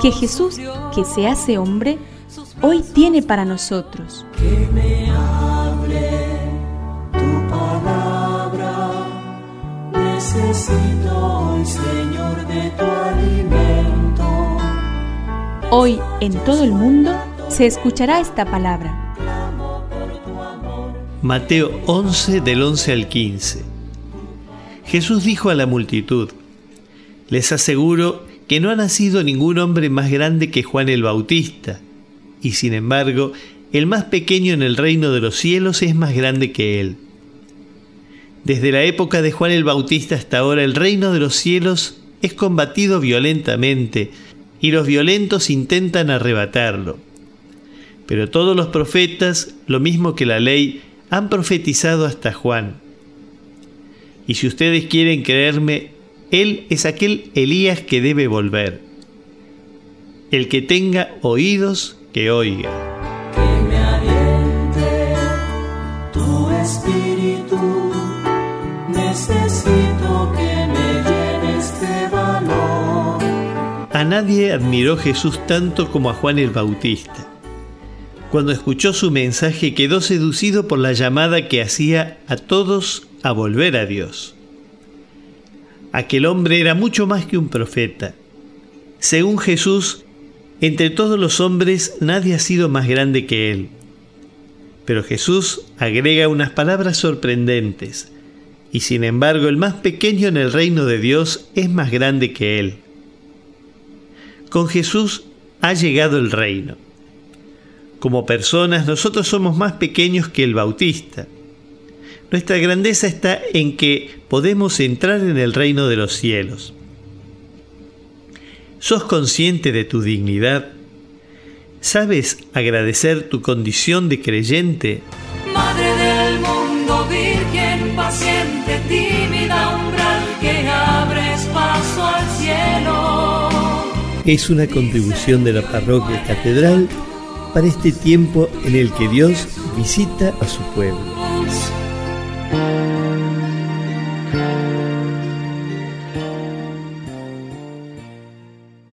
que Jesús, que se hace hombre, hoy tiene para nosotros. Que me hable tu palabra, necesito hoy, Señor, de tu alimento. Hoy en todo el mundo se escuchará esta palabra. Mateo 11 del 11 al 15. Jesús dijo a la multitud, les aseguro que no ha nacido ningún hombre más grande que Juan el Bautista, y sin embargo, el más pequeño en el reino de los cielos es más grande que él. Desde la época de Juan el Bautista hasta ahora, el reino de los cielos es combatido violentamente, y los violentos intentan arrebatarlo. Pero todos los profetas, lo mismo que la ley, han profetizado hasta Juan. Y si ustedes quieren creerme, él es aquel Elías que debe volver. El que tenga oídos, que oiga. Que me aliente tu espíritu, necesito que me llenes de valor. A nadie admiró Jesús tanto como a Juan el Bautista. Cuando escuchó su mensaje quedó seducido por la llamada que hacía a todos a volver a Dios. Aquel hombre era mucho más que un profeta. Según Jesús, entre todos los hombres nadie ha sido más grande que él. Pero Jesús agrega unas palabras sorprendentes, y sin embargo el más pequeño en el reino de Dios es más grande que él. Con Jesús ha llegado el reino. Como personas nosotros somos más pequeños que el Bautista. Nuestra grandeza está en que podemos entrar en el reino de los cielos. ¿Sos consciente de tu dignidad? ¿Sabes agradecer tu condición de creyente? Madre del mundo, virgen, paciente, tímida, umbral, que abres paso al cielo. Es una contribución de la parroquia catedral para este tiempo en el que Dios visita a su pueblo.